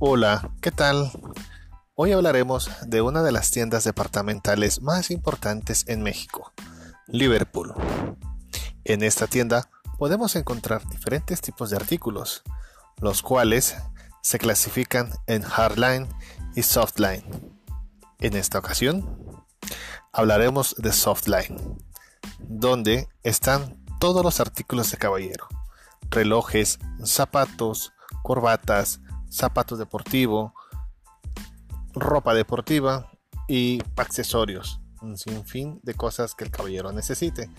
Hola, ¿qué tal? Hoy hablaremos de una de las tiendas departamentales más importantes en México, Liverpool. En esta tienda podemos encontrar diferentes tipos de artículos, los cuales se clasifican en hardline y softline. En esta ocasión hablaremos de softline, donde están todos los artículos de caballero, relojes, zapatos, corbatas, zapatos deportivos, ropa deportiva y accesorios, un sinfín de cosas que el caballero necesite.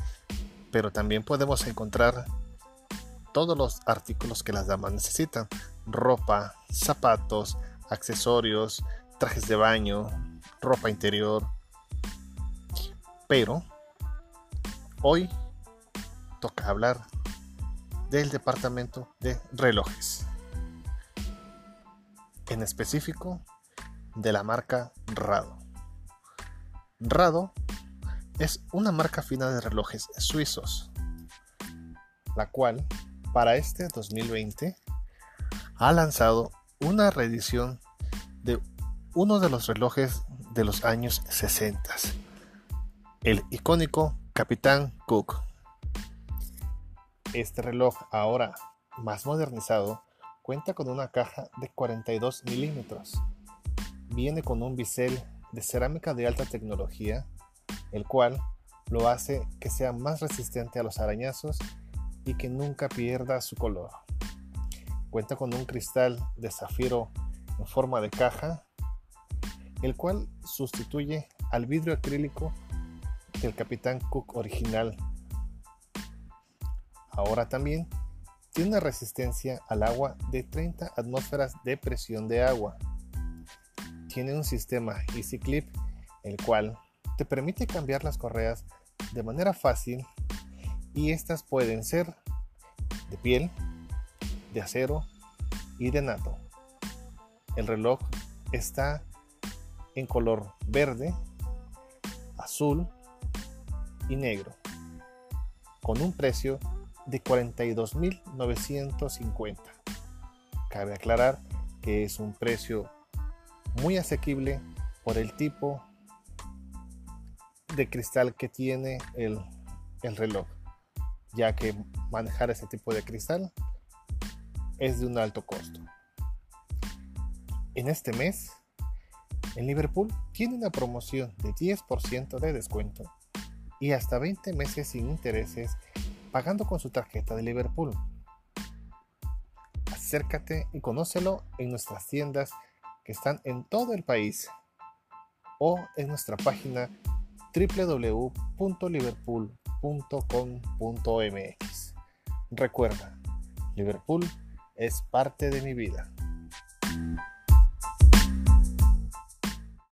Pero también podemos encontrar todos los artículos que las damas necesitan, ropa, zapatos, accesorios, trajes de baño, ropa interior. Pero hoy toca hablar del departamento de relojes en específico de la marca Rado. Rado es una marca fina de relojes suizos, la cual para este 2020 ha lanzado una reedición de uno de los relojes de los años 60, el icónico Capitán Cook. Este reloj ahora más modernizado Cuenta con una caja de 42 milímetros. Viene con un bisel de cerámica de alta tecnología, el cual lo hace que sea más resistente a los arañazos y que nunca pierda su color. Cuenta con un cristal de zafiro en forma de caja, el cual sustituye al vidrio acrílico del Capitán Cook original. Ahora también tiene una resistencia al agua de 30 atmósferas de presión de agua. Tiene un sistema Easy Clip, el cual te permite cambiar las correas de manera fácil y estas pueden ser de piel, de acero y de nato. El reloj está en color verde, azul y negro, con un precio de 42.950. Cabe aclarar que es un precio muy asequible por el tipo de cristal que tiene el, el reloj, ya que manejar ese tipo de cristal es de un alto costo. En este mes, en Liverpool tiene una promoción de 10% de descuento y hasta 20 meses sin intereses pagando con su tarjeta de Liverpool. Acércate y conócelo en nuestras tiendas que están en todo el país o en nuestra página www.liverpool.com.mx. Recuerda, Liverpool es parte de mi vida.